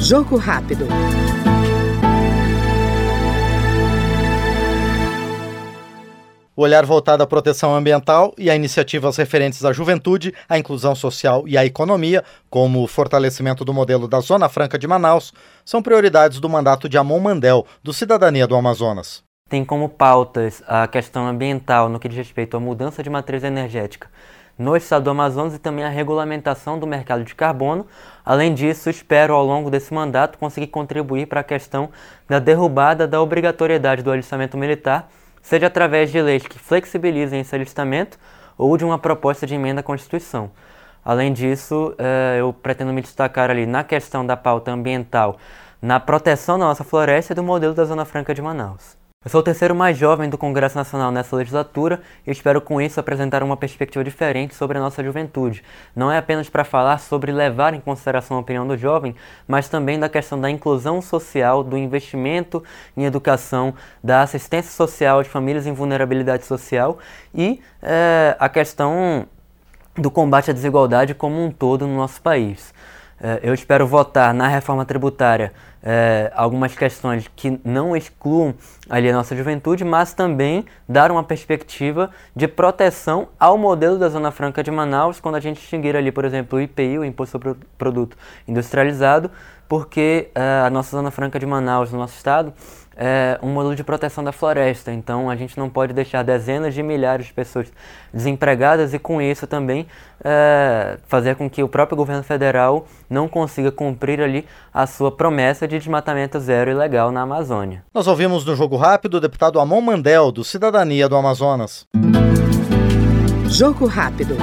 Jogo rápido. O olhar voltado à proteção ambiental e a iniciativas referentes à juventude, à inclusão social e à economia, como o fortalecimento do modelo da Zona Franca de Manaus, são prioridades do mandato de Amon Mandel, do Cidadania do Amazonas. Tem como pautas a questão ambiental no que diz respeito à mudança de matriz energética no estado do Amazonas e também a regulamentação do mercado de carbono. Além disso, espero ao longo desse mandato conseguir contribuir para a questão da derrubada da obrigatoriedade do alistamento militar seja através de leis que flexibilizem esse alistamento ou de uma proposta de emenda à Constituição. Além disso, eh, eu pretendo me destacar ali na questão da pauta ambiental, na proteção da nossa floresta e do modelo da Zona Franca de Manaus. Eu sou o terceiro mais jovem do Congresso Nacional nessa legislatura e espero com isso apresentar uma perspectiva diferente sobre a nossa juventude. Não é apenas para falar sobre levar em consideração a opinião do jovem, mas também da questão da inclusão social, do investimento em educação, da assistência social de famílias em vulnerabilidade social e é, a questão do combate à desigualdade como um todo no nosso país. É, eu espero votar na reforma tributária é, algumas questões que não excluam ali a nossa juventude, mas também dar uma perspectiva de proteção ao modelo da Zona Franca de Manaus, quando a gente extinguir ali, por exemplo, o IPI, o Imposto sobre Produto Industrializado, porque é, a nossa Zona Franca de Manaus, no nosso estado, é, um modelo de proteção da floresta. Então a gente não pode deixar dezenas de milhares de pessoas desempregadas e com isso também é, fazer com que o próprio governo federal não consiga cumprir ali a sua promessa de desmatamento zero ilegal na Amazônia. Nós ouvimos no Jogo Rápido o deputado Amon Mandel, do Cidadania do Amazonas. Jogo Rápido.